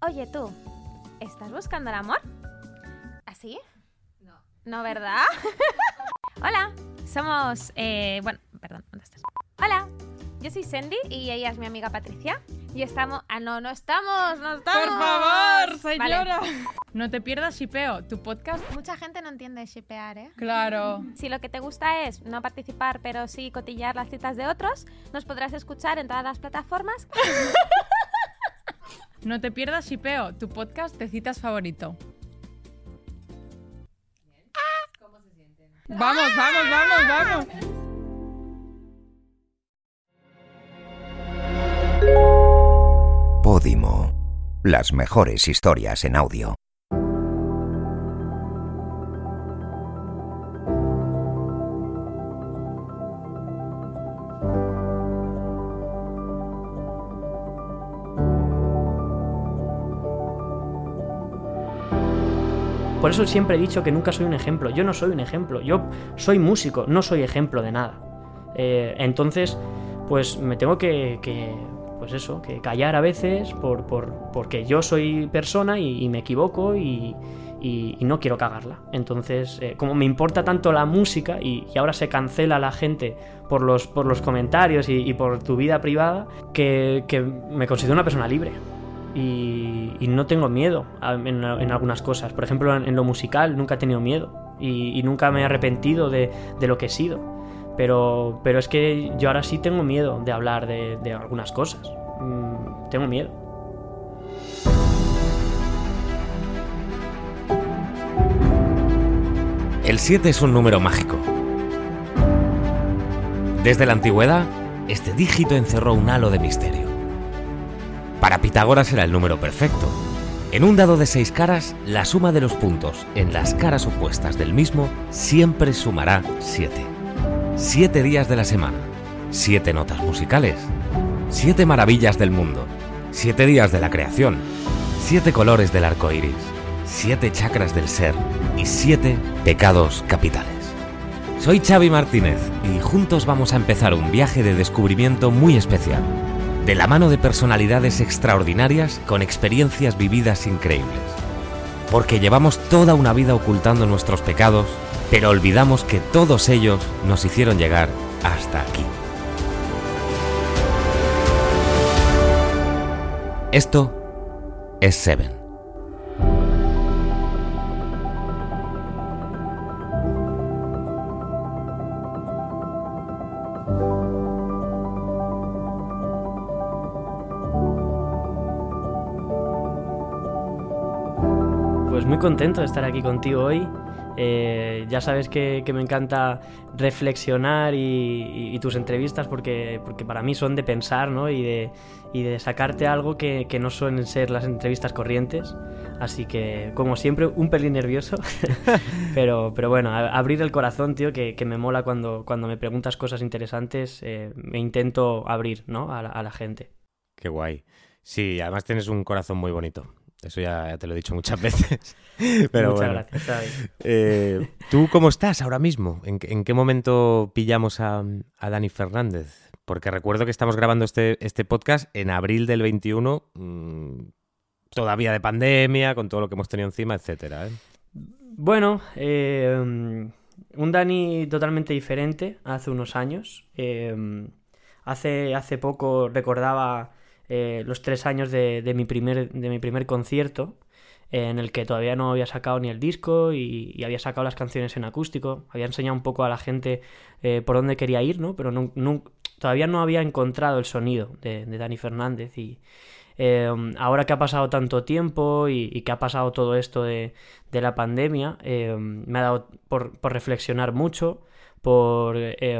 Oye tú, ¿estás buscando el amor? ¿Así? No. ¿No, verdad? Hola, somos... eh, bueno, perdón, ¿dónde estás? Hola, yo soy Sandy y ella es mi amiga Patricia. Y estamos... Ah, no, no estamos, no estamos. Por favor, Vale. señora. No te pierdas Shipeo, tu podcast. Mucha gente no entiende shipear, ¿eh? Claro. Si lo que te gusta es no participar, pero sí cotillar las citas de otros, nos podrás escuchar en todas las plataformas. No te pierdas Shipeo, tu podcast de citas favorito. Vamos, vamos, vamos, vamos. Podimo. Las mejores historias en audio. Por eso siempre he dicho que nunca soy un ejemplo. Yo no soy un ejemplo. Yo soy músico, no soy ejemplo de nada. Eh, entonces, pues me tengo que, pues eso, que callar a veces por, por- porque yo soy persona y, me equivoco y, no quiero cagarla. Entonces, eh, como me importa tanto la música y, ahora se cancela la gente por los, por los comentarios y, y por tu vida privada, que, que me considero una persona libre y, no tengo miedo en, algunas cosas. Por ejemplo, en, lo musical nunca he tenido miedo y, nunca me he arrepentido de, lo que he sido. Pero, pero es que yo ahora sí tengo miedo de hablar de, de algunas cosas. Mm, tengo miedo. El 7 es un número mágico. Desde la antigüedad, este dígito encerró un halo de misterio. Para Pitágoras era el número perfecto. En un dado de seis caras, la suma de los puntos en las caras opuestas del mismo siempre sumará 7. Siete días de la semana, siete notas musicales, siete maravillas del mundo, siete días de la creación, siete colores del arco iris, siete chakras del ser y siete pecados capitales. Soy Xavi Martínez y juntos vamos a empezar un viaje de descubrimiento muy especial, de la mano de personalidades extraordinarias con experiencias vividas increíbles. Porque llevamos toda una vida ocultando nuestros pecados, pero olvidamos que todos ellos nos hicieron llegar hasta aquí. Esto es Seven. Contento de estar aquí contigo hoy. Eh, ya sabes que, me encanta reflexionar y, tus entrevistas porque, porque para mí son de pensar ¿no? y, de, y de sacarte algo que, no suelen ser las entrevistas corrientes. Así que, como siempre, un pelín nervioso. pero, pero bueno, abrir el corazón, tío, que, que me mola cuando, cuando me preguntas cosas interesantes. eh, me intento abrir ¿no? a, la, a la gente. Qué guay. Sí, además tienes un corazón muy bonito. Eso ya, ya te lo he dicho muchas veces. Pero Muchas bueno. gracias. Eh, ¿Tú cómo estás ahora mismo? ¿En, qué- en qué momento pillamos a, a Dani Fernández? Porque recuerdo que estamos grabando este, este podcast en abril del 21, mm, todavía de pandemia, con todo lo que hemos tenido encima, etcétera. ¿eh? Bueno, eh, un Dani totalmente diferente hace unos años. Eh, hace, hace poco recordaba eh, los tres años de, de mi, primer, de mi primer concierto, eh, en el que todavía no había sacado ni el disco y, había sacado las canciones en acústico. Había enseñado un poco a la gente eh, por dónde quería ir, ¿no? Pero todavía no había encontrado el sonido de, Dani Fernández y... ahora que ha pasado tanto tiempo y, que ha pasado todo esto de, de la pandemia, me ha dado por, por reflexionar mucho, por eh,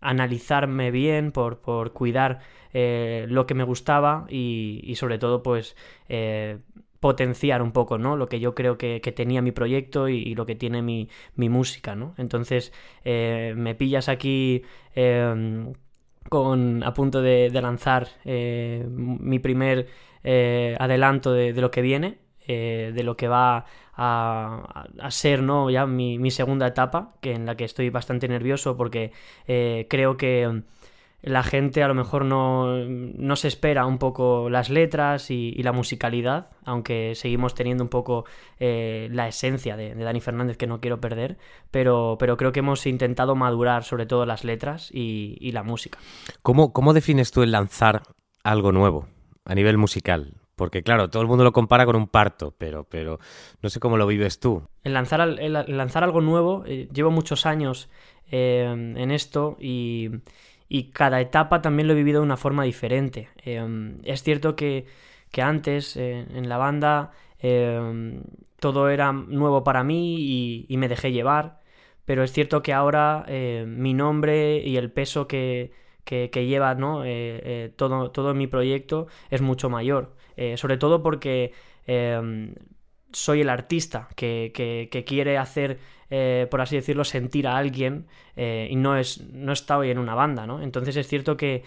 analizarme bien, por, por cuidar eh, lo que me gustaba y, y sobre todo pues eh, potenciar un poco, ¿no? Lo que yo creo que, que tenía mi proyecto y, lo que tiene mi, mi música, ¿no? Entonces eh, me pillas aquí eh, con, a punto de, de lanzar mi primer adelanto de, de lo que viene, eh, de lo que va a, ser ¿no? ya mi, segunda etapa, que en la que estoy bastante nervioso porque eh, creo que la gente a lo mejor no, no se espera un poco las letras y, la musicalidad, aunque seguimos teniendo un poco eh, la esencia de, de, Dani Fernández que no quiero perder, pero, pero creo que hemos intentado madurar sobre todo las letras y, y la música. ¿Cómo, ¿Cómo defines tú el lanzar algo nuevo a nivel musical? Porque claro, todo el mundo lo compara con un parto, pero, pero no sé cómo lo vives tú. El lanzar, el, el lanzar algo nuevo, eh, llevo muchos años eh, en esto y, y, cada etapa también lo he vivido de una forma diferente. Eh, es cierto que, que antes en la banda todo era nuevo para mí y, y, me dejé llevar, pero es cierto que ahora mi nombre y el peso que, que, que lleva ¿no? todo, todo mi proyecto es mucho mayor. Eh, sobre todo porque eh, soy el artista que, quiere hacer, eh, por así decirlo, sentir a alguien y no, es, no está hoy en una banda, ¿no? Entonces es cierto que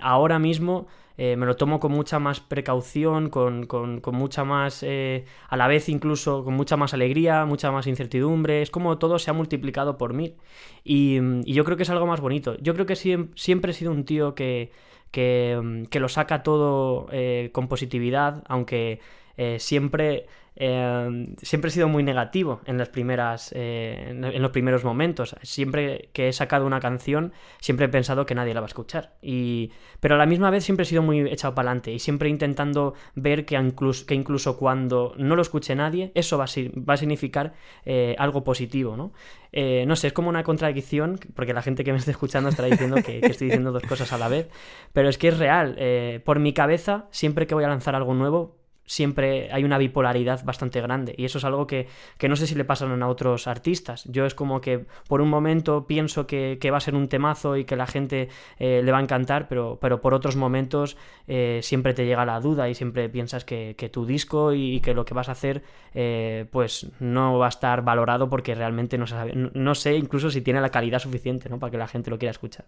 ahora mismo me lo tomo con mucha más precaución, con, con, mucha más, a la vez incluso con mucha más alegría, mucha más incertidumbre, es como todo se ha multiplicado por mil y, y yo creo que es algo más bonito. Yo creo que siempre he sido un tío que que, que lo saca todo eh, con positividad, aunque eh, siempre, eh, siempre he sido muy negativo en las primeras eh, en los primeros momentos. Siempre que he sacado una canción, siempre he pensado que nadie la va a escuchar. Y, pero a la misma vez siempre he sido muy echado para adelante y siempre intentando ver que incluso, que incluso cuando no lo escuche nadie, eso va a, va a significar eh, algo positivo, ¿no? Eh, no sé, es como una contradicción, porque la gente que me esté escuchando estará diciendo que, estoy diciendo dos cosas a la vez, pero es que es real. Por mi cabeza, siempre que voy a lanzar algo nuevo, siempre hay una bipolaridad bastante grande y eso es algo que, que, no sé si le pasan a otros artistas. Yo es como que por un momento pienso que, va a ser un temazo y que la gente eh, le va a encantar, pero, pero por otros momentos eh, siempre te llega la duda y siempre piensas que, tu disco y, y, que lo que vas a hacer eh, pues no va a estar valorado porque realmente no, sabe, no, no sé incluso si tiene la calidad suficiente ¿no? para que la gente lo quiera escuchar.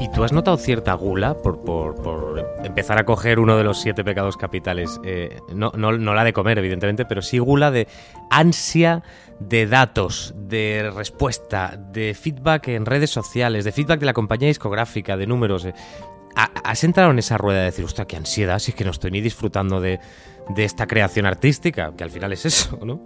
¿Y tú has notado cierta gula por, por, por, empezar a coger uno de los siete pecados capitales? Eh, no, no, no, la de comer, evidentemente, pero sí gula de ansia de datos, de respuesta, de feedback en redes sociales, de feedback de la compañía discográfica, de números. Eh. ¿Has entrado en esa rueda de decir, hostia, qué ansiedad, si es que no estoy ni disfrutando de, de esta creación artística? Que al final es eso, ¿no?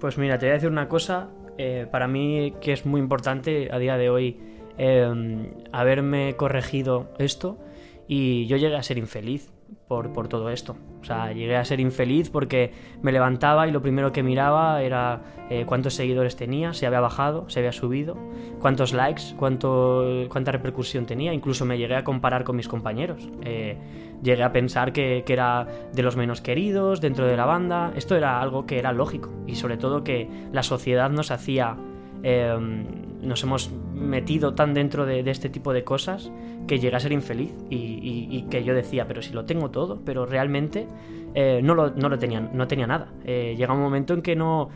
Pues mira, te voy a decir una cosa, eh, para mí que es muy importante a día de hoy eh, haberme corregido esto y yo llegué a ser infeliz por, por, todo esto. O sea, llegué a ser infeliz porque me levantaba y lo primero que miraba era eh, cuántos seguidores tenía, si había bajado, si había subido, cuántos likes, cuánto, cuánta repercusión tenía. Incluso me llegué a comparar con mis compañeros. Eh, llegué a pensar que, era de los menos queridos dentro de la banda. Esto era algo que era lógico y sobre todo que la sociedad nos hacía... Eh, nos hemos metido tan dentro de, este tipo de cosas que llegué a ser infeliz y, que yo decía, pero si lo tengo todo, pero realmente eh, no, lo, no, lo tenía, no tenía nada. Eh, llega un momento en que no,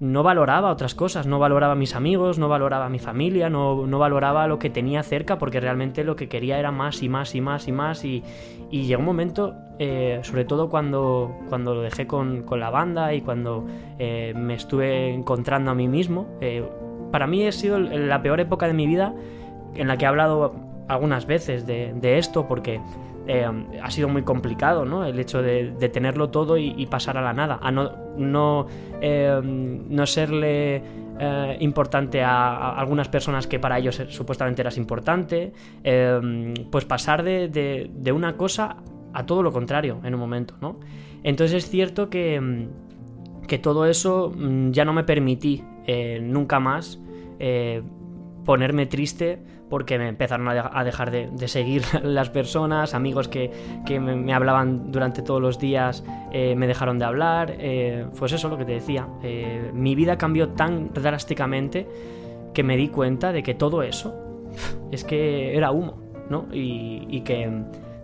no valoraba otras cosas, no valoraba mis amigos, no valoraba mi familia, no, no, valoraba lo que tenía cerca porque realmente lo que quería era más y más y más y más y, y llegó un momento, eh, sobre todo cuando, cuando lo dejé con, con la banda y cuando eh, me estuve encontrando a mí mismo, para mí ha sido la peor época de mi vida en la que he hablado algunas veces de, esto porque eh, ha sido muy complicado, ¿no? El hecho de, tenerlo todo y, pasar a la nada, a no, no, eh, no serle eh, importante a, a, algunas personas que para ellos supuestamente eras importante, pues pasar de, de, de, una cosa a todo lo contrario en un momento, ¿no? Entonces es cierto que, que todo eso mm, ya no me permití eh, nunca más eh, ponerme triste porque me empezaron a, de a dejar de, seguir las personas, amigos que, que me, hablaban durante todos los días eh, me dejaron de hablar, eh, pues eso lo que te decía, mi vida cambió tan drásticamente que me di cuenta de que todo eso es que era humo, ¿no? Y, y que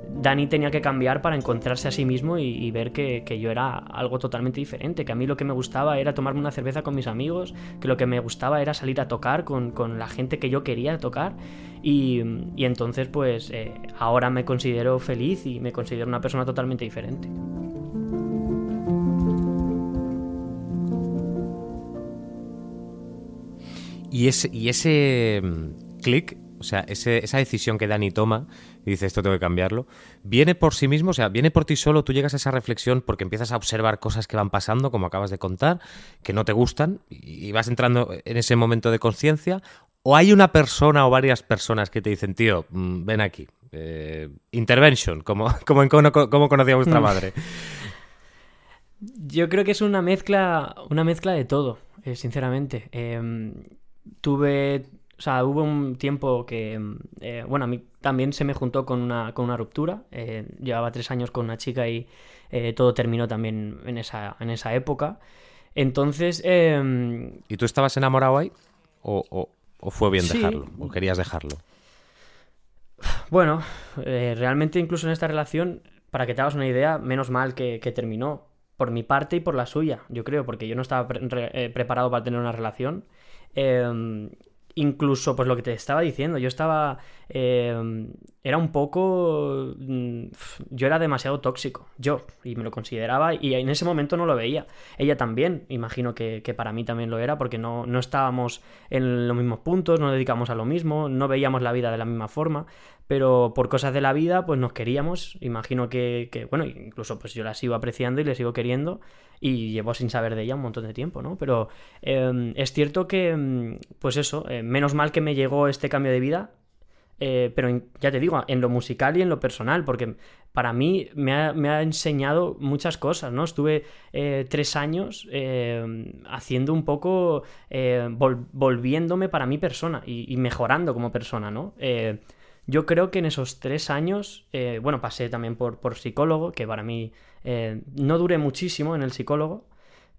Dani tenía que cambiar para encontrarse a sí mismo y, ver que, yo era algo totalmente diferente, que a mí lo que me gustaba era tomarme una cerveza con mis amigos, que lo que me gustaba era salir a tocar con, la gente que yo quería tocar y, entonces pues eh, ahora me considero feliz y me considero una persona totalmente diferente. Y ese, mm, clic, o sea, esa decisión que Dani toma y dice esto tengo que cambiarlo, viene por sí mismo, o sea, viene por ti solo, tú llegas a esa reflexión porque empiezas a observar cosas que van pasando, como acabas de contar, que no te gustan, y vas entrando en ese momento de conciencia, o hay una persona o varias personas que te dicen, tío, mm, ven aquí. eh, intervention, como, como en Cómo cómo conocía vuestra Mm. madre. Yo creo que es una mezcla, una mezcla de todo, eh, sinceramente. Em, tuve, o sea, hubo un tiempo que, eh, bueno, a mí también se me juntó con una, con una ruptura. eh, llevaba tres años con una chica y eh, todo terminó también en esa, en esa época. Entonces, em, ¿Y tú estabas enamorado ahí? ¿O, o- o fue bien Sí. dejarlo? ¿O querías dejarlo? Bueno, eh, realmente incluso en esta relación, para que te hagas una idea, menos mal que, que terminó. Por mi parte y por la suya, yo creo, porque yo no estaba pre- re- preparado para tener una relación. Eh, incluso, pues lo que te estaba diciendo, yo estaba... eh, era un poco... mm, Yo era demasiado tóxico, yo, y me lo consideraba, y en ese momento no lo veía. Ella también, imagino que, que para mí también lo era, porque no, no estábamos en los mismos puntos, no dedicamos a lo mismo, no veíamos la vida de la misma forma, pero por cosas de la vida, pues nos queríamos. Imagino que, que, bueno, incluso pues yo la sigo apreciando y le sigo queriendo, y llevo sin saber de ella un montón de tiempo, ¿no? Pero eh, es cierto que, mm, pues eso, eh, menos mal que me llegó este cambio de vida, eh, pero ya te digo, en lo musical y en lo personal, porque para mí me ha, me ha enseñado muchas cosas, ¿no? Estuve eh, tres años eh, haciendo un poco, vol- volviéndome para mi persona y mejorando como persona, ¿no? Yo creo que en esos tres años, eh, bueno, pasé también por, psicólogo, que para mí eh, no duré muchísimo en el psicólogo,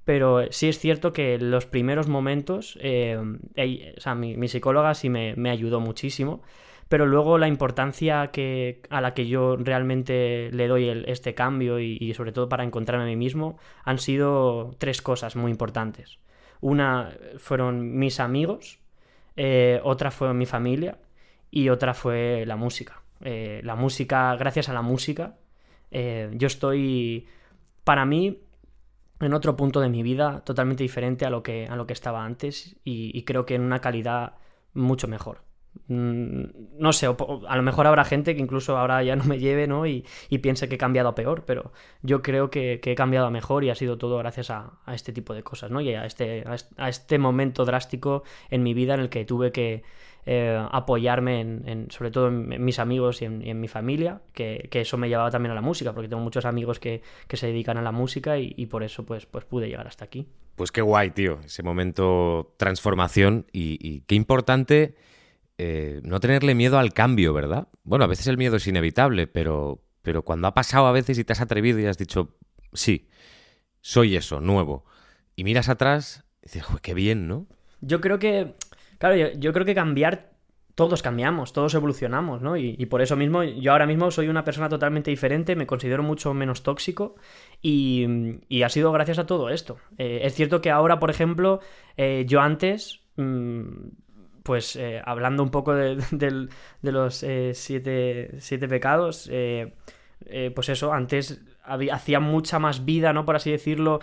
pero sí es cierto que los primeros momentos, eh, o sea, mi, psicóloga sí me, ayudó muchísimo, pero luego la importancia que, a la que yo realmente le doy este cambio y, sobre todo para encontrarme a mí mismo han sido tres cosas muy importantes. Una fueron mis amigos, otra fue mi familia y otra fue la música. Eh, la música, gracias a la música, eh, yo estoy, para mí, en otro punto de mi vida totalmente diferente a lo que, a lo que estaba antes y, creo que en una calidad mucho mejor. Mm, No sé, a lo mejor habrá gente que incluso ahora ya no me lleve ¿no? y, piense que he cambiado a peor, pero yo creo que, he cambiado a mejor y ha sido todo gracias a, a este tipo de cosas ¿no? y a este, a est- a este momento drástico en mi vida en el que tuve que eh, apoyarme en, en- sobre todo en, mis amigos y en, y en mi familia, que, que eso me llevaba también a la música, porque tengo muchos amigos que, que se dedican a la música y, y por eso pues, pues pude llegar hasta aquí. Pues qué guay, tío, ese momento transformación y, y qué importante eh, no tenerle miedo al cambio, ¿verdad? Bueno, a veces el miedo es inevitable, pero, pero cuando ha pasado a veces y te has atrevido y has dicho, sí, soy eso, nuevo, y miras atrás, y dices, "Joder, qué bien, ¿no? Yo creo que, claro, yo, creo que cambiar, todos cambiamos, todos evolucionamos, ¿no? Y, por eso mismo, yo ahora mismo soy una persona totalmente diferente, me considero mucho menos tóxico y, y ha sido gracias a todo esto. Eh, es cierto que ahora, por ejemplo, eh, yo antes, mm, pues eh, hablando un poco de, del- de los siete, siete pecados, pues eso, antes hacía mucha más vida, ¿no? Por así decirlo,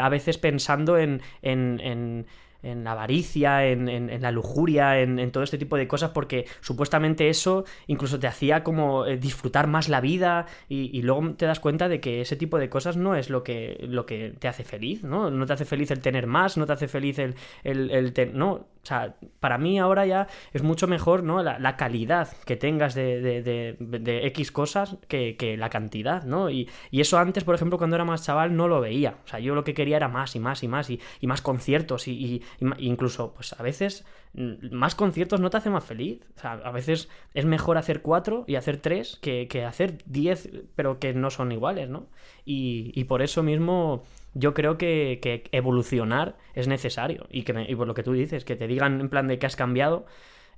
a veces pensando en, en, en- en la avaricia, en, en- la lujuria, en, todo este tipo de cosas, porque supuestamente eso incluso te hacía como eh, disfrutar más la vida y, luego te das cuenta de que ese tipo de cosas no es lo que, lo que te hace feliz, ¿no? No te hace feliz el tener más, no te hace feliz el... el, No, o sea, para mí ahora ya es mucho mejor, ¿no? La, la calidad que tengas de, de, de- de X cosas que, que la cantidad, ¿no? Y, y eso antes, por ejemplo, cuando era más chaval, no lo veía. O sea, yo lo que quería era más y más y más y, y más conciertos y, y- incluso, pues a veces mm, más conciertos no te hace más feliz. O sea, a veces es mejor hacer cuatro y hacer tres que, que hacer diez, pero que no son iguales, ¿no? Y por eso mismo yo creo que, evolucionar es necesario. Y, que por lo que tú dices, que te digan en plan de que has cambiado,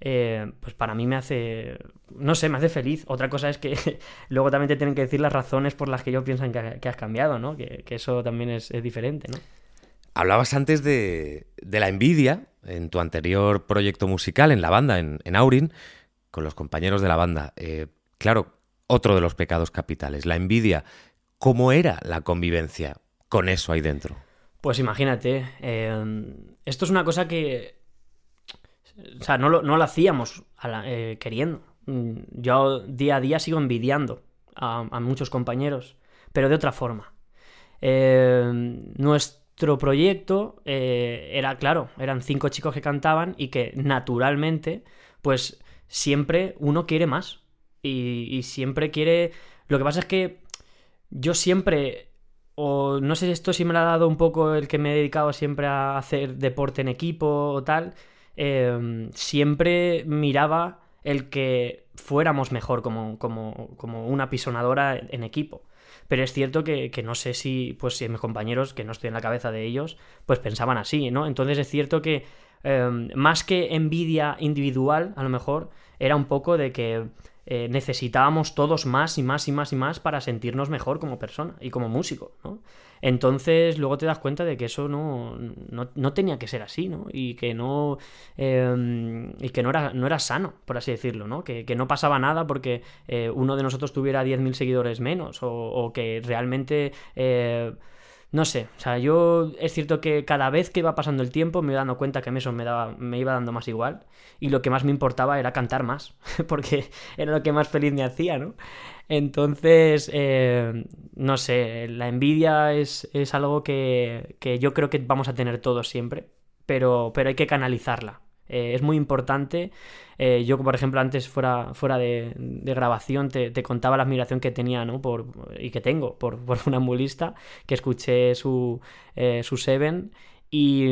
eh, pues para mí me hace, no sé, me hace feliz. Otra cosa es que luego también te tienen que decir las razones por las que ellos piensan que, has cambiado, ¿no? Que, eso también es, diferente, ¿no? Hablabas antes de, la envidia en tu anterior proyecto musical, en la banda, en, en Aurin, con los compañeros de la banda. Eh, claro, otro de los pecados capitales, la envidia. ¿Cómo era la convivencia con eso ahí dentro? Pues imagínate, eh, esto es una cosa que o sea, no lo, no lo hacíamos eh, queriendo. Mm, Yo día a día sigo envidiando a, muchos compañeros, pero de otra forma. Eh, nuestro proyecto era, claro, eran cinco chicos que cantaban y que naturalmente, pues siempre uno quiere más. Y, y siempre quiere... Lo que pasa es que yo siempre, o no sé si esto sí me lo ha dado un poco el que me he dedicado siempre a hacer deporte en equipo o tal, eh, siempre miraba el que fuéramos mejor como, como, como una pisonadora en equipo. Pero es cierto que, que no sé si, pues, si mis compañeros, que no estoy en la cabeza de ellos, pues pensaban así, ¿no? Entonces es cierto que eh, más que envidia individual, a lo mejor, era un poco de que eh, necesitábamos todos más y más y más y más para sentirnos mejor como persona y como músico, ¿no? Entonces luego te das cuenta de que eso no, no, no tenía que ser así, ¿no? Y que no, eh, y que no era, no era sano, por así decirlo, ¿no? Que, que no pasaba nada porque eh, uno de nosotros tuviera 10.000 seguidores menos o, o que realmente... eh, no sé, o sea, yo es cierto que cada vez que iba pasando el tiempo me iba dando cuenta que eso me, daba, me iba dando más igual y lo que más me importaba era cantar más, porque era lo que más feliz me hacía, ¿no? Entonces, eh, no sé, la envidia es, es algo que, que yo creo que vamos a tener todos siempre, pero, pero hay que canalizarla. Eh, es muy importante. Eh, yo, por ejemplo, antes fuera, fuera de, grabación te, contaba la admiración que tenía, ¿no? Por, y que tengo por, por un ambulista, que escuché su, eh, su Seven. Y,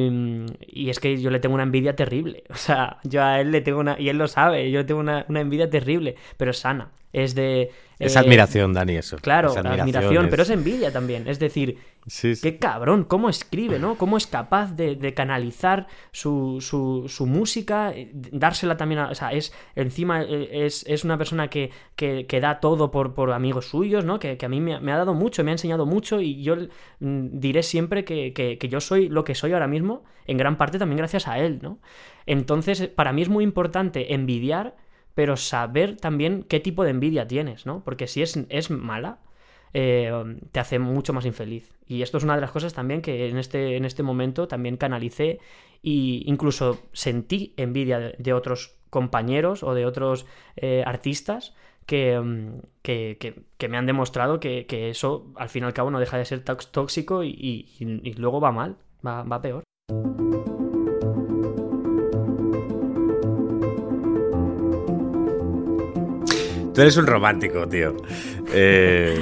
y es que yo le tengo una envidia terrible. O sea, yo a él le tengo una. Y él lo sabe, yo le tengo una, una envidia terrible, pero sana. Es de. Es eh, admiración, Dani, eso. Claro, Es admiración, pero es es- envidia también. Es decir, Sí, sí. qué cabrón, cómo escribe, ¿no? Cómo es capaz de, de canalizar su, su, su música, dársela también a... O sea, es encima eh, es, es una persona que, que, que da todo por, por amigos suyos, ¿no? Que, que a mí me, ha- me ha dado mucho, me ha enseñado mucho y yo mm, diré siempre que yo soy lo que soy ahora mismo, en gran parte también gracias a él, ¿no? Entonces, para mí es muy importante envidiar, pero saber también qué tipo de envidia tienes, ¿no? Porque si es, es mala, eh, te hace mucho más infeliz. Y esto es una de las cosas también que en este, en este momento también canalicé e incluso sentí envidia de, otros compañeros o de otros eh, artistas que, mm, que, que- que me han demostrado que, eso al fin y al cabo no deja de ser tóxico y, y- y luego va mal, va, va peor. Tú eres un romántico, tío. Eh,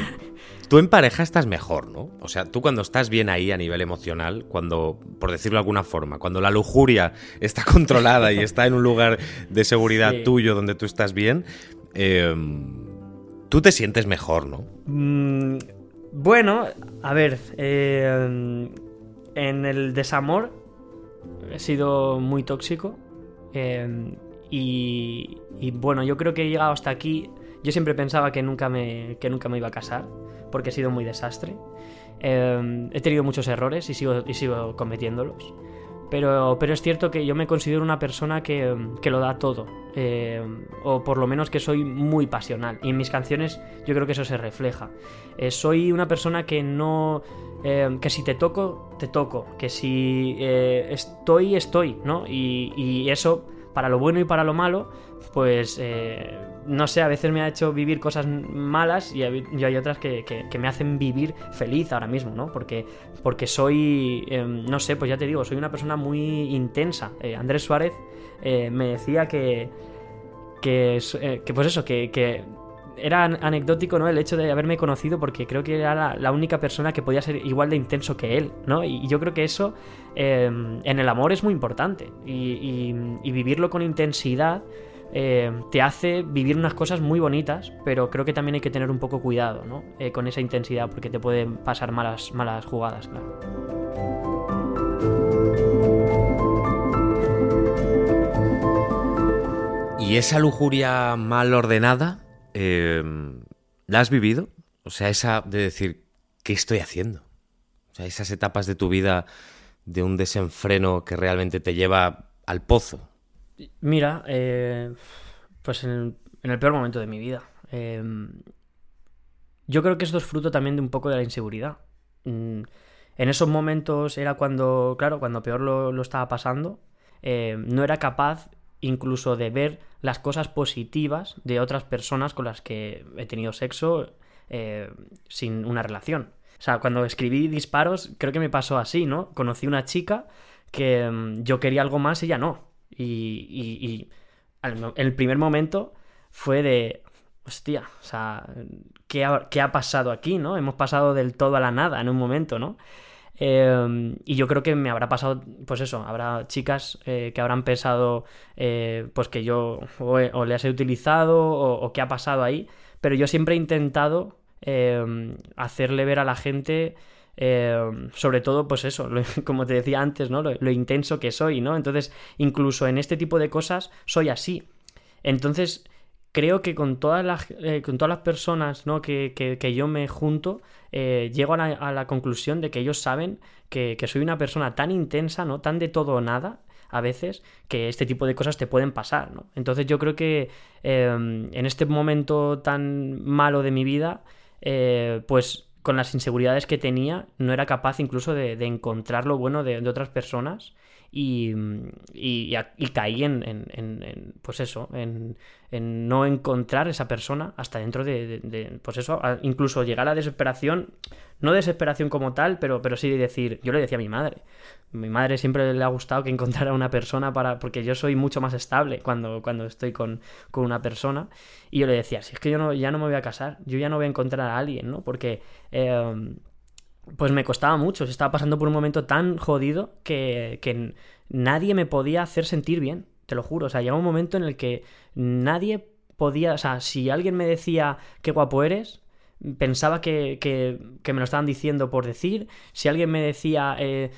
tú en pareja estás mejor, ¿no? O sea, tú cuando estás bien ahí a nivel emocional, cuando, por decirlo de alguna forma, cuando la lujuria está controlada y está en un lugar de seguridad Sí. tuyo donde tú estás bien, eh, tú te sientes mejor, ¿no? Mm, bueno, a ver, eh, en el desamor he sido muy tóxico eh, y, y bueno, yo creo que he llegado hasta aquí. Yo siempre pensaba que nunca me, que nunca me iba a casar porque he sido muy desastre. Eh, he tenido muchos errores y sigo, y sigo cometiéndolos. Pero, pero es cierto que yo me considero una persona que, que lo da todo. eh, o por lo menos que soy muy pasional. Y en mis canciones yo creo que eso se refleja. Eh, soy una persona que no... eh, que si te toco, te toco. Que si eh, estoy, estoy, ¿no? Y, y eso, para lo bueno y para lo malo, pues... eh, no sé, a veces me ha hecho vivir cosas malas y hay, otras que, que- me hacen vivir feliz ahora mismo, ¿no? Porque, porque soy, eh, no sé, pues ya te digo, soy una persona muy intensa. Eh, Andrés Suárez eh, me decía que, que, que pues eso, que, que era an- anecdótico, ¿no? El hecho de haberme conocido porque creo que era la, única persona que podía ser igual de intenso que él, ¿no? Y yo creo que eso eh, en el amor es muy importante y vivirlo con intensidad eh, te hace vivir unas cosas muy bonitas, pero creo que también hay que tener un poco cuidado, ¿no? Eh, con esa intensidad porque te pueden pasar malas, malas jugadas, claro. ¿Y esa lujuria mal ordenada, eh, la has vivido? O sea, esa de decir, ¿qué estoy haciendo? O sea, esas etapas de tu vida de un desenfreno que realmente te lleva al pozo. Mira, eh, pues en el, peor momento de mi vida. Eh, yo creo que esto es fruto también de un poco de la inseguridad. Mm, en esos momentos era cuando, claro, cuando peor lo, estaba pasando, eh, no era capaz incluso de ver las cosas positivas de otras personas con las que he tenido sexo eh, sin una relación. O sea, cuando escribí disparos, creo que me pasó así, ¿no? Conocí una chica que mm, yo quería algo más y ella no. Y, el primer momento fue de, hostia, o sea, ¿qué ha, qué ha pasado aquí, no? Hemos pasado del todo a la nada en un momento, ¿no? Eh, y yo creo que me habrá pasado, pues eso, habrá chicas eh, que habrán pensado, eh, pues que yo o, o les he utilizado o, o qué ha pasado ahí, pero yo siempre he intentado eh, hacerle ver a la gente, eh, sobre todo, pues eso, como te decía antes, ¿no? Lo intenso que soy, ¿no? Entonces, incluso en este tipo de cosas soy así. Entonces, creo que con todas las, eh, con todas las personas ¿no? que, que- yo me junto, eh, llego a la, a la conclusión de que ellos saben que, que soy una persona tan intensa, ¿no? Tan de todo o nada, a veces, que este tipo de cosas te pueden pasar, ¿no? Entonces yo creo que eh, en este momento tan malo de mi vida, eh, pues con las inseguridades que tenía, no era capaz incluso de, de encontrar lo bueno de, de otras personas y, y, y caí en, en- en- pues eso, en, en no encontrar esa persona hasta dentro de, de- pues eso, incluso llegar a la desesperación, no desesperación como tal, pero, pero sí de decir, yo le decía a mi madre, mi madre siempre le ha gustado que encontrara una persona para, porque yo soy mucho más estable cuando, cuando estoy con, con una persona, y yo le decía, si es que yo no, ya no me voy a casar, yo ya no voy a encontrar a alguien, ¿no? Porque... eh, pues me costaba mucho. Estaba pasando por un momento tan jodido que, que nadie me podía hacer sentir bien. Te lo juro. O sea, llegó un momento en el que nadie podía. O sea, si alguien me decía qué guapo eres, pensaba que, que- que me lo estaban diciendo por decir. Si alguien me decía, eh,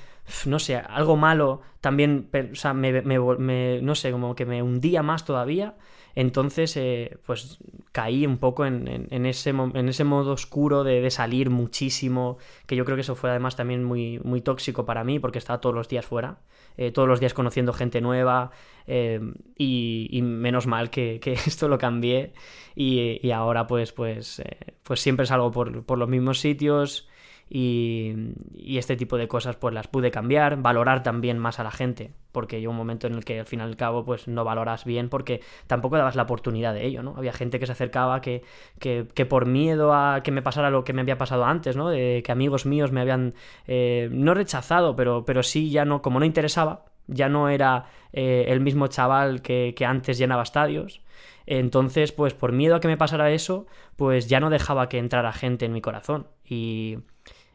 no sé, algo malo, también, o sea, me, me me- no sé, como que me hundía más todavía. Entonces, eh, pues caí un poco en, ese, en ese modo oscuro de, salir muchísimo, que yo creo que eso fue además también muy, muy tóxico para mí, porque estaba todos los días fuera, eh, todos los días conociendo gente nueva, eh, y, menos mal que, esto lo cambié, y, y ahora pues, pues, pues siempre salgo por, por los mismos sitios, y, este tipo de cosas pues las pude cambiar, valorar también más a la gente, porque llegó un momento en el que al fin y al cabo pues no valoras bien porque tampoco dabas la oportunidad de ello, ¿no? Había gente que se acercaba que, que, que por miedo a que me pasara lo que me había pasado antes, ¿no? De que amigos míos me habían eh, no rechazado, pero, pero sí ya no, como no interesaba, ya no era eh, el mismo chaval que, que antes llenaba estadios. Entonces, pues por miedo a que me pasara eso, pues ya no dejaba que entrara gente en mi corazón. Y,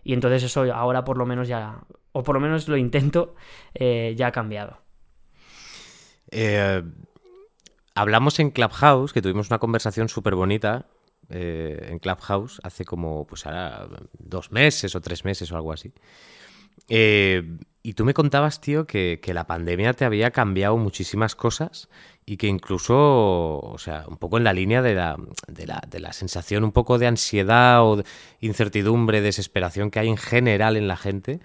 y entonces eso ahora por lo menos ya, o por lo menos lo intento, eh, ya ha cambiado. Eh, hablamos en Clubhouse, que tuvimos una conversación súper bonita eh, en Clubhouse hace como, pues ahora, dos meses o tres meses o algo así. Eh, y tú me contabas, tío, que, que la pandemia te había cambiado muchísimas cosas y que incluso, o sea, un poco en la línea de la, de la, de la sensación un poco de ansiedad o de incertidumbre, desesperación que hay en general en la gente,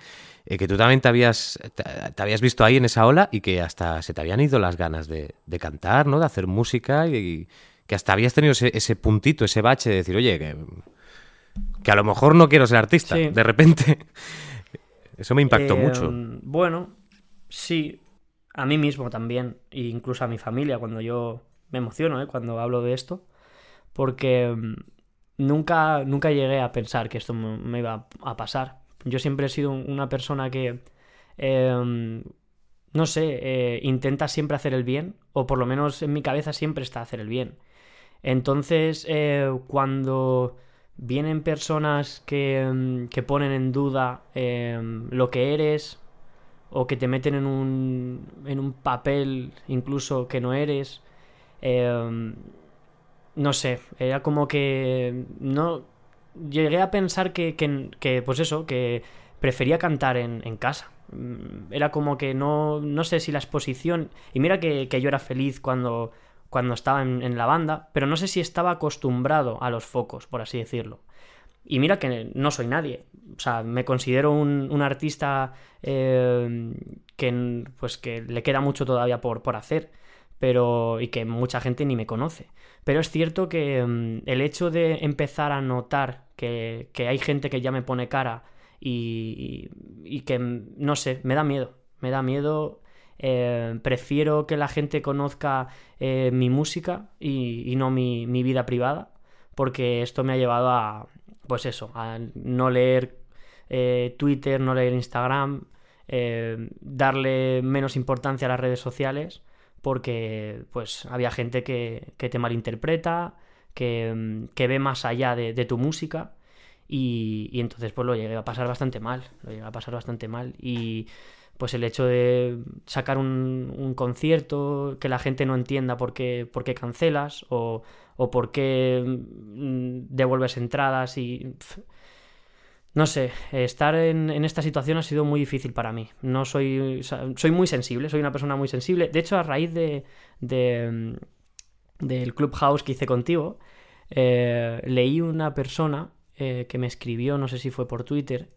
eh, que tú también te habías, te, te habías visto ahí en esa ola y que hasta se te habían ido las ganas de, de cantar, ¿no? De hacer música y, y que hasta habías tenido ese, ese puntito, ese bache de decir, oye, que, que a lo mejor no quiero ser artista, Sí. de repente. Eso me impactó Eh, mucho. Bueno, sí, a mí mismo también, e incluso a mi familia, cuando yo me emociono, ¿eh? cuando hablo de esto, porque mm, nunca, nunca llegué a pensar que esto me, iba a pasar. Yo siempre he sido un- una persona que, eh, no sé, eh, intenta siempre hacer el bien, o por lo menos en mi cabeza siempre está hacer el bien. Entonces, eh, cuando vienen personas que, mm, que ponen en duda eh, lo que eres o que te meten en un, en un papel incluso que no eres, eh, no sé, era como que no llegué a pensar que, que, que, pues eso, que prefería cantar en, en casa. Mm, Era como que no, no sé si la exposición, y mira que, que yo era feliz cuando, cuando estaba en, la banda, pero no sé si estaba acostumbrado a los focos, por así decirlo. Y mira que no soy nadie. O sea, me considero un, artista eh, que, pues, que le queda mucho todavía por, por hacer. Pero. y que mucha gente ni me conoce. Pero es cierto que mm, el hecho de empezar a notar que, que hay gente que ya me pone cara y, y- y que, mm, no sé, me da miedo. Me da miedo eh, prefiero que la gente conozca eh, mi música y, no mi, vida privada, porque esto me ha llevado a, pues eso, a no leer eh, Twitter, no leer Instagram, darle menos importancia a las redes sociales, porque pues había gente que, que te malinterpreta, que, que ve más allá de, de tu música. Y, y entonces pues lo llegué a pasar bastante mal, lo llegué a pasar bastante mal. Y pues el hecho de sacar un, concierto, que la gente no entienda por qué, por qué cancelas o, o por qué mm, devuelves entradas y... no sé, estar en, en esta situación ha sido muy difícil para mí. No soy. soy muy sensible, soy una persona muy sensible. De hecho, a raíz de. de, mm, del Clubhouse que hice contigo, eh, leí una persona eh, que me escribió, no sé si fue por Twitter,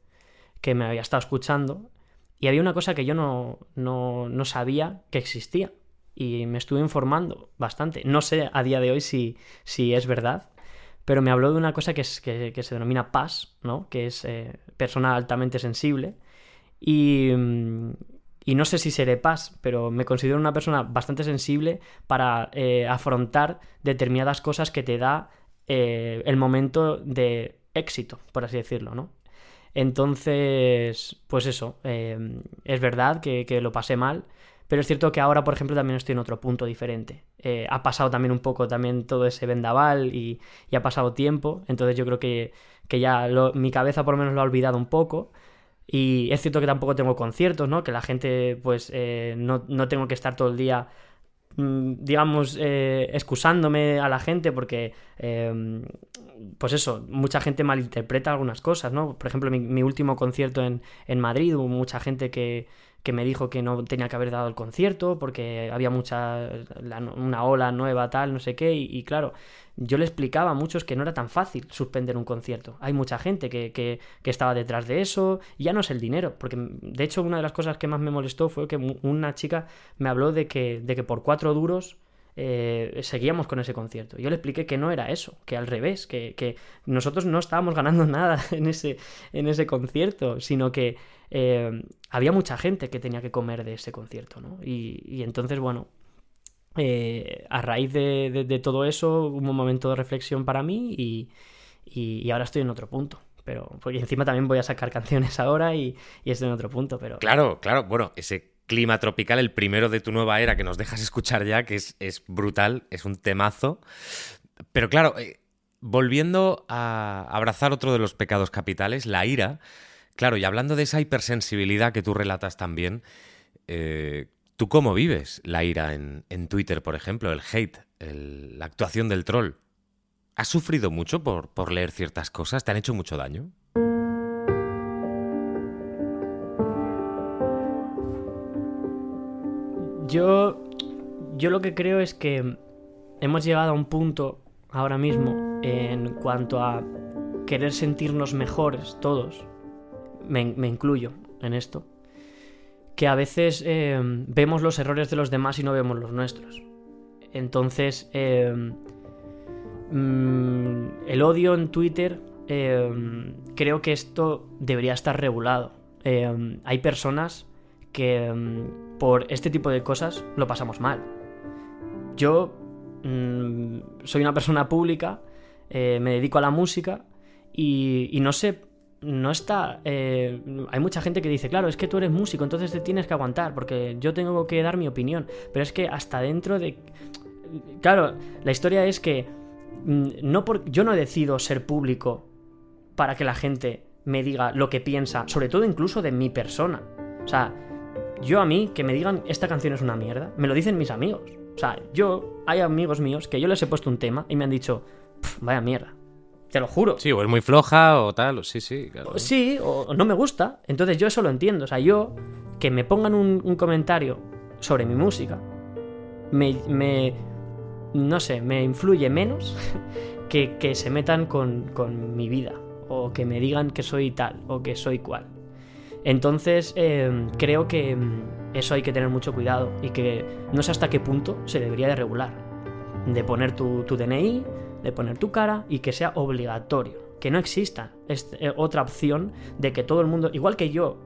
que me había estado escuchando. Y había una cosa que yo no, no, no sabía que existía. Y me estuve informando bastante. No sé a día de hoy si, si es verdad pero me habló de una cosa que, es, que, se denomina PAS, ¿no? que es eh, persona altamente sensible. Y, y, no sé si seré PAS, pero me considero una persona bastante sensible para eh, afrontar determinadas cosas que te da eh, el momento de éxito, por así decirlo, ¿no? Entonces, pues eso, eh, es verdad que, que lo pasé mal, pero es cierto que ahora, por ejemplo, también estoy en otro punto diferente. Eh, ha pasado también un poco también todo ese vendaval y, y ha pasado tiempo. Entonces yo creo que, que ya mi cabeza por lo menos lo ha olvidado un poco. Y es cierto que tampoco tengo conciertos, ¿no? Que la gente, pues, eh, no, no tengo que estar todo el día, digamos, eh, excusándome a la gente porque, eh, pues eso, mucha gente malinterpreta algunas cosas, ¿no? Por ejemplo, mi, mi último concierto en, en Madrid hubo mucha gente que, que me dijo que no tenía que haber dado el concierto porque había mucha la- una ola nueva tal no sé qué y, claro yo le explicaba a muchos que no era tan fácil suspender un concierto. Hay mucha gente que, que- estaba detrás de eso ya no es el dinero porque de hecho una de las cosas que más me molestó fue que una chica me habló de que, de que por cuatro duros eh, seguíamos con ese concierto. Yo le expliqué que no era eso, que al revés, que, que nosotros no estábamos ganando nada en ese, en ese concierto, sino que eh, había mucha gente que tenía que comer de ese concierto, ¿no? Y, y entonces, bueno, eh, a raíz de, de- de todo eso hubo un momento de reflexión para mí y, y- y ahora estoy en otro punto. Pero, porque encima también voy a sacar canciones ahora y, y estoy en otro punto, pero... Claro, claro. Bueno, ese clima tropical, el primero de tu nueva era que nos dejas escuchar ya, que es, es brutal, es un temazo. Pero claro, eh, volviendo a abrazar otro de los pecados capitales, la ira. Claro, y hablando de esa hipersensibilidad que tú relatas también, eh, ¿tú cómo vives la ira en, en Twitter, por ejemplo? El hate, la actuación del troll. ¿Has sufrido mucho por, por leer ciertas cosas? ¿Te han hecho mucho daño? Yo, yo lo que creo es que hemos llegado a un punto ahora mismo en cuanto a querer sentirnos mejores todos, me, incluyo en esto, que a veces eh, vemos los errores de los demás y no vemos los nuestros. Entonces, eh, mm, el odio en Twitter, eh, creo que esto debería estar regulado. Hay personas que mm, por este tipo de cosas lo pasamos mal. Yo mm, soy una persona pública, eh, me dedico a la música y, no sé, no está... eh, hay mucha gente que dice, claro, es que tú eres músico, entonces te tienes que aguantar, porque yo tengo que dar mi opinión. Pero es que hasta dentro de... Claro, la historia es que mm, no por... yo no decido ser público para que la gente me diga lo que piensa, sobre todo incluso de mi persona. O sea, yo a mí, que me digan esta canción es una mierda, me lo dicen mis amigos. O sea, yo, hay amigos míos que yo les he puesto un tema y me han dicho, "Pf, vaya mierda. Te lo juro. Sí, o es muy floja o tal, o sí, sí. Claro. O Sí, o o no me gusta. Entonces yo eso lo entiendo. O sea, yo, que me pongan un, un comentario sobre mi música, me, me- no sé, me influye menos que, que se metan con, con mi vida. O que me digan que soy tal o que soy cual. Entonces, eh, creo que mm, eso hay que tener mucho cuidado y que no sé hasta qué punto se debería de regular. De poner tu, DNI, de poner tu cara y que sea obligatorio que no exista este, otra opción de que todo el mundo, igual que yo,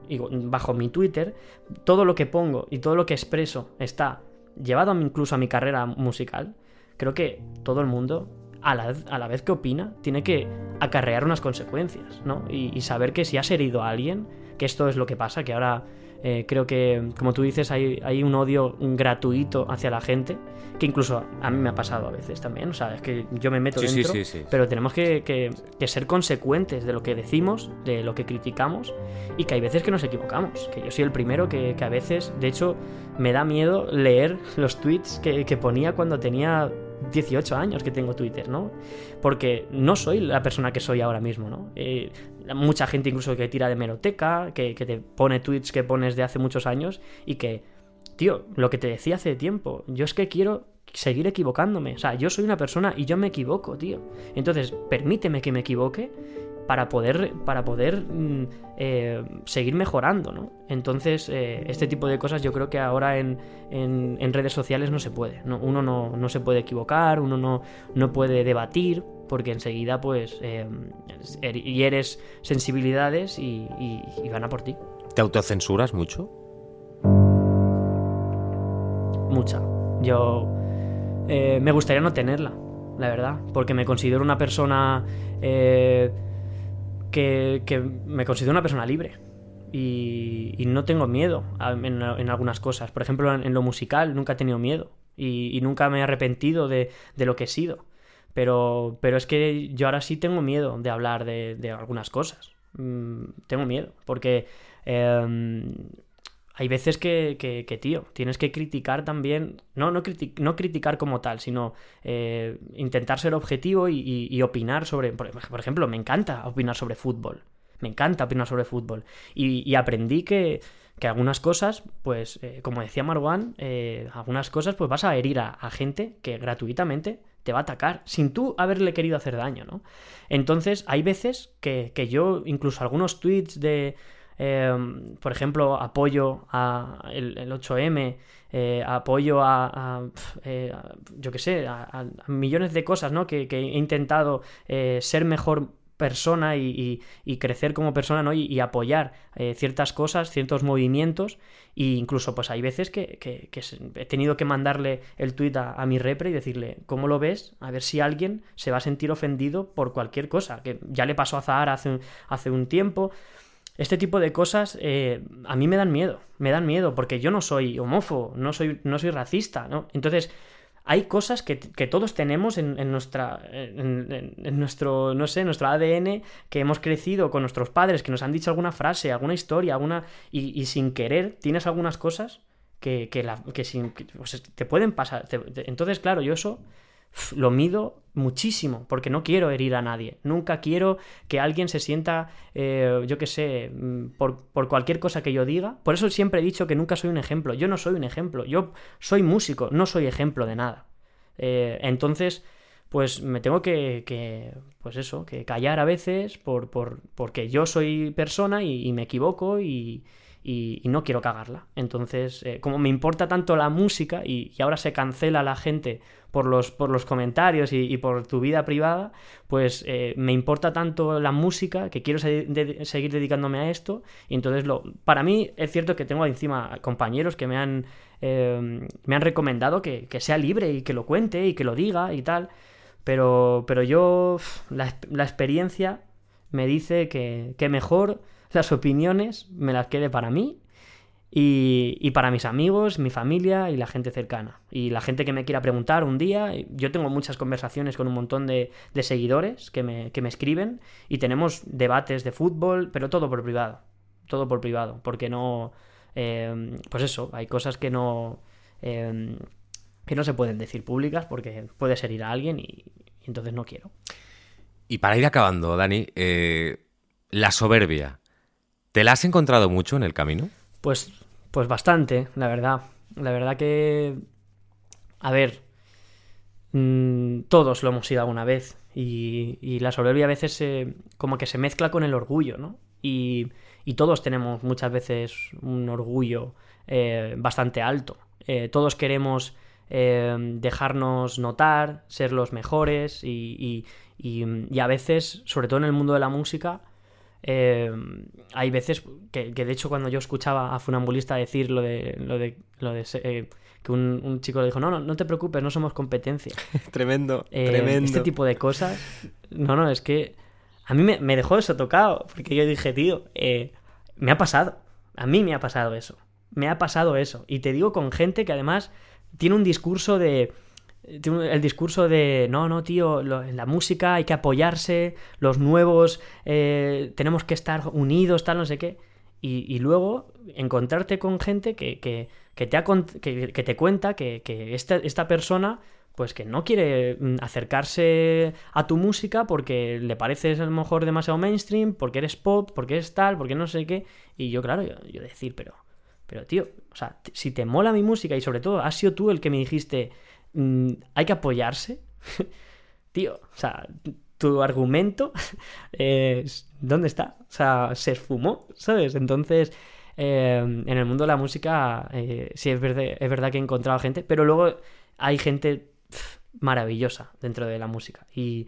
bajo mi Twitter, todo lo que pongo y todo lo que expreso está llevado incluso a mi carrera musical, creo que todo el mundo, a la, a la vez que opina, tiene que acarrear unas consecuencias, ¿no? Y saber que si has herido a alguien, que esto es lo que pasa, que ahora eh, creo que, como tú dices, hay, hay, un odio gratuito hacia la gente, que incluso a mí me ha pasado a veces también. O sea, es que yo me meto dentro, pero tenemos que, que, ser consecuentes de lo que decimos, de lo que criticamos, y que hay veces que nos equivocamos. Que yo soy el primero que, que a veces, de hecho, me da miedo leer los tweets que, que ponía cuando tenía 18 años que tengo Twitter, ¿no? Porque no soy la persona que soy ahora mismo, ¿no? Eh, mucha gente incluso que tira de meroteca, que, te pone tweets que pones de hace muchos años y que, tío, lo que te decía hace tiempo, yo es que quiero seguir equivocándome. O sea, yo soy una persona y yo me equivoco, tío. Entonces, permíteme que me equivoque para poder, para poder mm, eh, seguir mejorando, ¿no? Entonces, eh, este tipo de cosas yo creo que ahora en, en, redes sociales no se puede. ¿no? Uno no, no, se puede equivocar, uno no, no puede debatir, porque enseguida, pues, eh, hieres sensibilidades y, y, van a por ti. ¿Te autocensuras mucho? Mucha. Yo eh, me gustaría no tenerla, la verdad, porque me considero una persona que, me considero una persona libre. Y, no tengo miedo en, algunas cosas. Por ejemplo, en, lo musical nunca he tenido miedo. Y, nunca me he arrepentido de, lo que he sido. Pero, pero es que yo ahora sí tengo miedo de hablar de, algunas cosas. Mm, tengo miedo. Porque em, hay veces que, tío, tienes que criticar también, no, no, no criticar como tal, sino eh, intentar ser objetivo y, opinar sobre, por, ejemplo, me encanta opinar sobre fútbol, me encanta opinar sobre fútbol. Y, aprendí que, que, algunas cosas, pues, eh, como decía Marwan, eh, algunas cosas, pues vas a herir a, a, gente que gratuitamente te va a atacar, sin tú haberle querido hacer daño, ¿no? Entonces, hay veces que, que yo, incluso algunos tweets de Em, por ejemplo, apoyo a el, 8M, eh, apoyo a, eh, yo qué sé, a, millones de cosas, ¿no? Que, he intentado eh, ser mejor persona y, crecer como persona, ¿no? Y, apoyar ciertas cosas, ciertos movimientos, e incluso pues hay veces que, he tenido que mandarle el tuit a, mi repre y decirle, ¿cómo lo ves? A ver si alguien se va a sentir ofendido por cualquier cosa, que ya le pasó a Zahara hace, hace un tiempo. Este tipo de cosas eh, a mí me dan miedo, me dan miedo, porque yo no soy homófobo, no soy, no soy racista, ¿no? Entonces, hay cosas que, todos tenemos en, nuestra, en, nuestro, no sé, nuestro ADN, que hemos crecido con nuestros padres, que nos han dicho alguna frase, alguna historia, alguna... Y, sin querer tienes algunas cosas que, que, la, que, sin, pues, te pueden pasar. entonces, claro, yo eso lo mido muchísimo, porque no quiero herir a nadie. Nunca quiero que alguien se sienta, eh, yo qué sé, mm, por, cualquier cosa que yo diga. Por eso siempre he dicho que nunca soy un ejemplo. Yo no soy un ejemplo. Yo soy músico, no soy ejemplo de nada. Eh, entonces, pues me tengo que, pues eso, que callar a veces por, por porque yo soy persona y me equivoco y, y, no quiero cagarla. Entonces, eh, como me importa tanto la música y, ahora se cancela la gente por los, por los comentarios y, por tu vida privada, pues eh, me importa tanto la música que quiero seguir dedicándome a esto. Y entonces, lo, para mí es cierto que tengo encima compañeros que me han, eh, me han recomendado que, sea libre y que lo cuente y que lo diga y tal. Pero, pero yo, la, la experiencia me dice que, que mejor las opiniones me las quede para mí y, para mis amigos, mi familia y la gente cercana. Y la gente que me quiera preguntar un día, yo tengo muchas conversaciones con un montón de, seguidores que me, escriben y tenemos debates de fútbol, pero todo por privado. Todo por privado, porque no... Em, pues eso, hay cosas que no... Em, que no se pueden decir públicas porque puede herir a alguien y, entonces no quiero. Y para ir acabando, Dani, eh, la soberbia ¿Te la has encontrado mucho en el camino? Pues, pues bastante, la verdad. La verdad que... A ver, mm, todos lo hemos sido alguna vez. Y, la soberbia a veces se, como que se mezcla con el orgullo, ¿no? Y, todos tenemos muchas veces un orgullo eh, bastante alto. Eh, todos queremos eh, dejarnos notar, ser los mejores y- y- y a veces, sobre todo en el mundo de la música, eh, hay veces que, que de hecho cuando yo escuchaba a Funambulista decir lo de, lo de, lo de eh, que un, un chico le dijo, no, no, no te preocupes, no somos competencia. Tremendo, Eh, tremendo. Este tipo de cosas. No, no, es que a mí me, me dejó eso tocado. Porque yo dije, tío, eh, me ha pasado. A mí me ha pasado eso. Me ha pasado eso. Y te digo con gente que además tiene un discurso de. El discurso de no, no, tío, en la música hay que apoyarse, los nuevos eh, tenemos que estar unidos, tal, no sé qué. Y, luego encontrarte con gente que, que, que te, ha que, que te cuenta que, que esta, esta persona pues que no quiere mm, acercarse a tu música porque le pareces a lo mejor demasiado mainstream, porque eres pop, porque eres tal, porque no sé qué. Y yo, claro, yo, yo decir, pero, pero tío, o sea, si te mola mi música y sobre todo has sido tú el que me dijiste, mm, hay que apoyarse, tío, o sea, tu argumento, ¿dónde está? O sea, se esfumó, ¿sabes? Entonces, eh, en el mundo de la música, eh, sí es verdad, es verdad que he encontrado gente, pero luego hay gente maravillosa dentro de la música. Y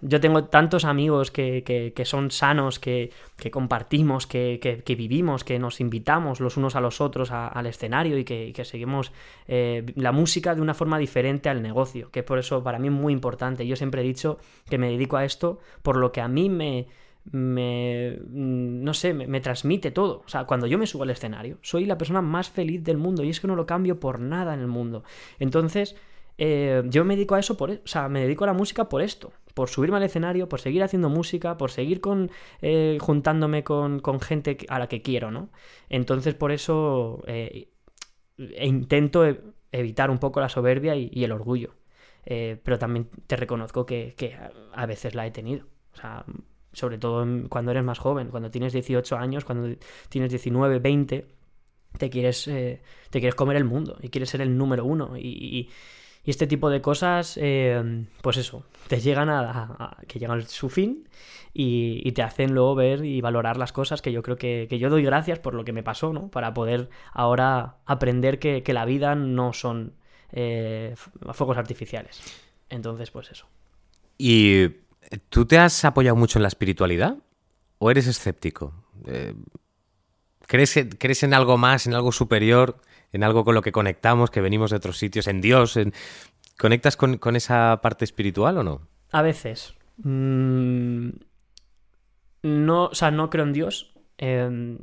yo tengo tantos amigos que, que- son sanos, que, que compartimos, que, vivimos, que nos invitamos los unos a los otros al escenario y que, y seguimos eh, la música de una forma diferente al negocio, que por eso para mí es muy importante. Yo siempre he dicho que me dedico a esto por lo que a mí me, me mm, no sé, me, me transmite todo. O sea, cuando yo me subo al escenario, soy la persona más feliz del mundo y es que no lo cambio por nada en el mundo. Entonces, eh, yo me dedico a eso por, e- o sea, me dedico a la música por esto, por subirme al escenario, por seguir haciendo música, por seguir con eh, juntándome con, con gente a la que quiero, ¿no? Entonces, por eso eh, intento e- evitar un poco la soberbia y, el orgullo. Eh, pero también te reconozco que, a- veces la he tenido. O sea, sobre todo cuando eres más joven, cuando tienes 18 años, cuando tienes 19, 20, te quieres, te quieres comer el mundo y quieres ser el número uno. Y- y este tipo de cosas, eh, pues eso, te llegan a, que llegan su fin y, te hacen luego ver y valorar las cosas que yo creo que, yo doy gracias por lo que me pasó, ¿no? Para poder ahora aprender que, la vida no son eh, fuegos artificiales. Entonces, pues eso. ¿Y tú te has apoyado mucho en la espiritualidad? ¿O eres escéptico? Eh, ¿crees, en- ¿Crees en algo más, en algo superior, en algo con lo que conectamos, que venimos de otros sitios, en Dios? en- ¿Conectas con, esa parte espiritual o no? A veces. mm, no, o sea, no creo en Dios. Eh,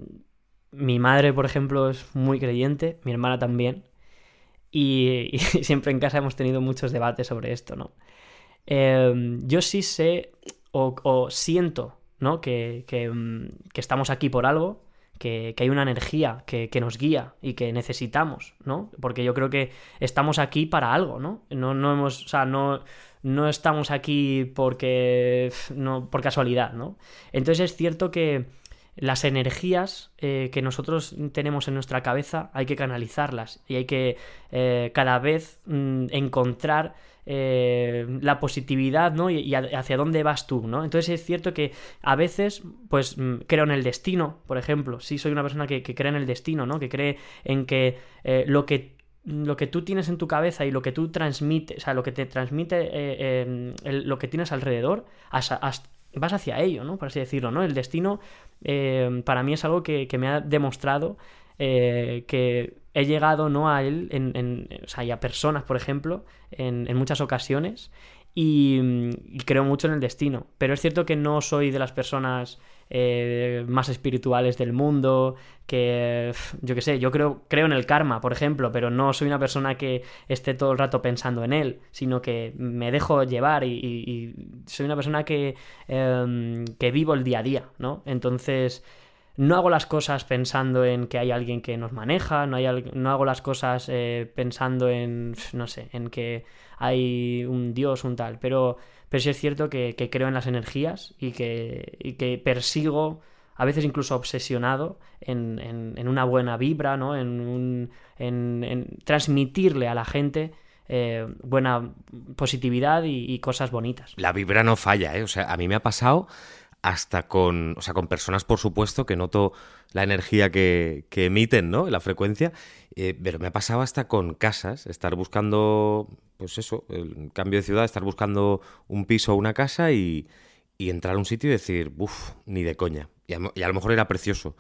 mi madre, por ejemplo, es muy creyente, mi hermana también. Y, siempre en casa hemos tenido muchos debates sobre esto, ¿no? Eh, yo sí sé o, siento, ¿no? Que, que, mm, que estamos aquí por algo, que, hay una energía que, que nos guía y que necesitamos, ¿no? Porque yo creo que estamos aquí para algo, ¿no? No, no hemos, o sea, no, no estamos aquí porque, no, por casualidad, ¿no? Entonces es cierto que las energías eh, que nosotros tenemos en nuestra cabeza hay que canalizarlas y hay que eh, cada vez mm, encontrar eh, la positividad, ¿no? Y, hacia dónde vas tú, ¿no? Entonces es cierto que a veces, pues mm, creo en el destino, por ejemplo. Sí, soy una persona que, que cree en el destino, ¿no? Que cree en que lo que lo que tú tienes en tu cabeza y lo que tú transmites, o sea, lo que te transmite el- lo que tienes alrededor, as- vas hacia ello, ¿no? Por así decirlo, ¿no? El destino eh, para mí es algo que, me ha demostrado eh, que he llegado ¿no? a él, en, en- o sea, y a personas, por ejemplo, en, en muchas ocasiones, y, mm, y creo mucho en el destino. Pero es cierto que no soy de las personas eh, más espirituales del mundo, que yo qué sé, yo creo, creo en el karma, por ejemplo, pero no soy una persona que esté todo el rato pensando en él, sino que me dejo llevar y, y- y soy una persona que, em, que vivo el día a día, ¿no? Entonces no hago las cosas pensando en que hay alguien que nos maneja, no, hago las cosas eh, pensando en, no sé, en que hay un dios, un tal, pero, pero sí es cierto que, creo en las energías y que, y que persigo, a veces incluso obsesionado, en, una buena vibra, ¿no? En, un- en transmitirle a la gente eh, buena positividad y, y cosas bonitas. La vibra no falla, ¿eh? O sea, a mí me ha pasado hasta con, o sea, con personas, por supuesto, que noto la energía que, que emiten, ¿no? La frecuencia. Eh, pero me ha pasado hasta con casas, estar buscando, pues eso, el cambio de ciudad, estar buscando un piso o una casa y, y entrar a un sitio y decir, uff, ni de coña. Y a, lo mejor era precioso.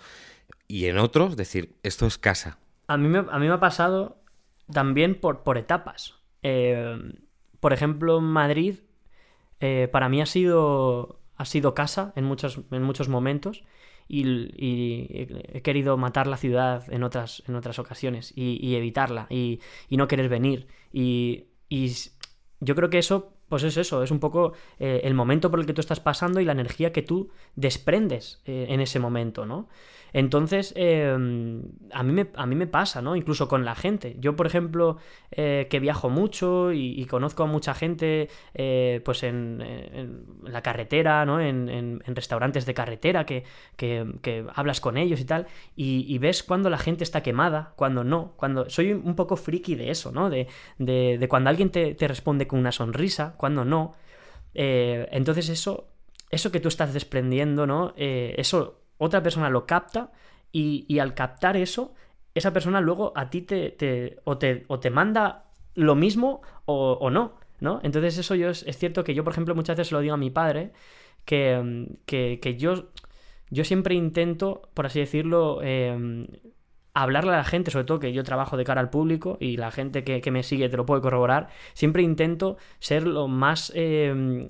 Y en otros decir, esto es casa. A mí me, a mí me ha pasado también por, por etapas. Eh, por ejemplo, Madrid eh, para mí ha sido, ha sido casa en muchos, en muchos momentos y, he querido matar la ciudad en otras, en otras ocasiones y, evitarla y, no querer venir. Y, y yo creo que eso pues es eso, es un poco eh, el momento por el que tú estás pasando y la energía que tú desprendes eh, en ese momento, ¿no? Entonces, eh, a, mí me, a mí me pasa, ¿no? Incluso con la gente. Yo, por ejemplo, eh, que viajo mucho y, conozco a mucha gente, eh, pues en, la carretera, ¿no? En, restaurantes de carretera, que, que, hablas con ellos y tal, y, ves cuando la gente está quemada, cuando no, cuando... Soy un poco friki de eso, ¿no? De, de, de cuando alguien te, te, responde con una sonrisa, cuando no. Eh, entonces eso, eso que tú estás desprendiendo, ¿no? Eso otra persona lo capta y, y, al captar eso, esa persona luego a ti te, te, o, te o te manda lo mismo o, no, ¿no? Entonces eso yo es, es, cierto que yo, por ejemplo, muchas veces lo digo a mi padre, que, que, que yo, yo siempre intento, por así decirlo, eh, hablarle a la gente, sobre todo que yo trabajo de cara al público y la gente que, que me sigue te lo puede corroborar, siempre intento ser lo más... Eh,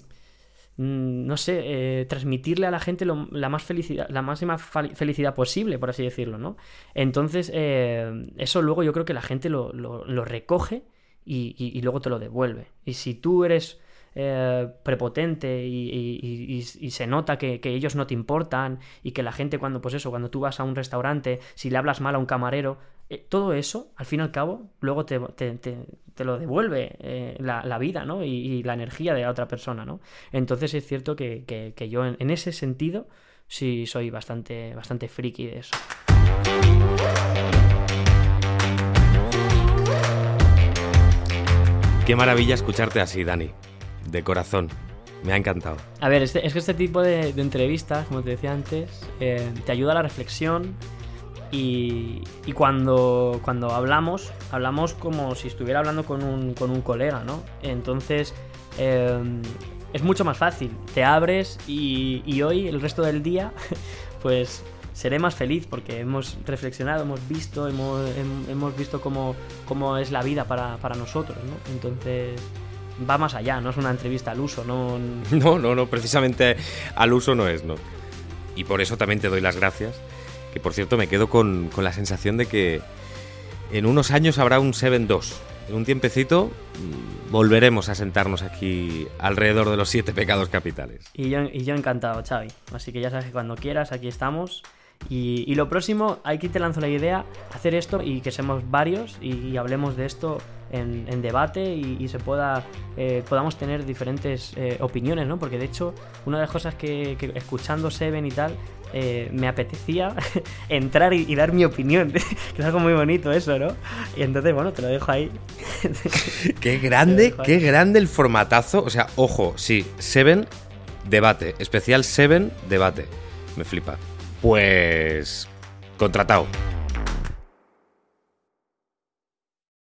no sé, eh, transmitirle a la gente lo, la más felicidad, la máxima felicidad posible, por así decirlo, ¿no? Entonces, eh, eso luego yo creo que la gente lo, lo, recoge y, y, y, luego te lo devuelve. Y si tú eres eh, prepotente y, y, se nota que, que, ellos no te importan y que la gente cuando, pues eso, cuando tú vas a un restaurante, si le hablas mal a un camarero, eh, todo eso, al fin y al cabo, luego te, te, te, te lo devuelve eh, la, la, vida, ¿no? Y, y, la energía de la otra persona, ¿no? Entonces es cierto que, que, que yo en, en, ese sentido sí soy bastante, bastante friki de eso. Qué maravilla escucharte así, Dani. De corazón. Me ha encantado. A ver, este, es que este tipo de, de, entrevistas, como te decía antes, eh, te ayuda a la reflexión, y, y, cuando, cuando hablamos, hablamos como si estuviera hablando con un, con un colega, ¿no? Entonces, eh, es mucho más fácil. Te abres y, y, hoy, el resto del día, pues seré más feliz porque hemos reflexionado, hemos visto, hemos, hemos visto cómo, cómo es la vida para, para nosotros, ¿no? Entonces va más allá, no es una entrevista al uso, no... No, no, no, precisamente al uso no es, ¿no? Y por eso también te doy las gracias que por cierto me quedo con, con, la sensación de que en unos años habrá un 7-2. En un tiempecito mm, volveremos a sentarnos aquí alrededor de los siete pecados capitales. Y yo, y yo encantado, Xavi. Así que ya sabes que cuando quieras, aquí estamos. Y, y, lo próximo, aquí te lanzo la idea, hacer esto y que seamos varios y, y hablemos de esto en, en debate y, y, se pueda eh, podamos tener diferentes eh, opiniones, ¿no? Porque de hecho, una de las cosas que, que escuchando Seven y tal, eh, me apetecía entrar y, y, dar mi opinión, que es algo muy bonito eso, ¿no? Y entonces, bueno, te lo dejo ahí. qué grande, qué grande el formatazo. O sea, ojo, sí, Seven, debate, especial Seven, debate. Me flipa. Pues... Contratado.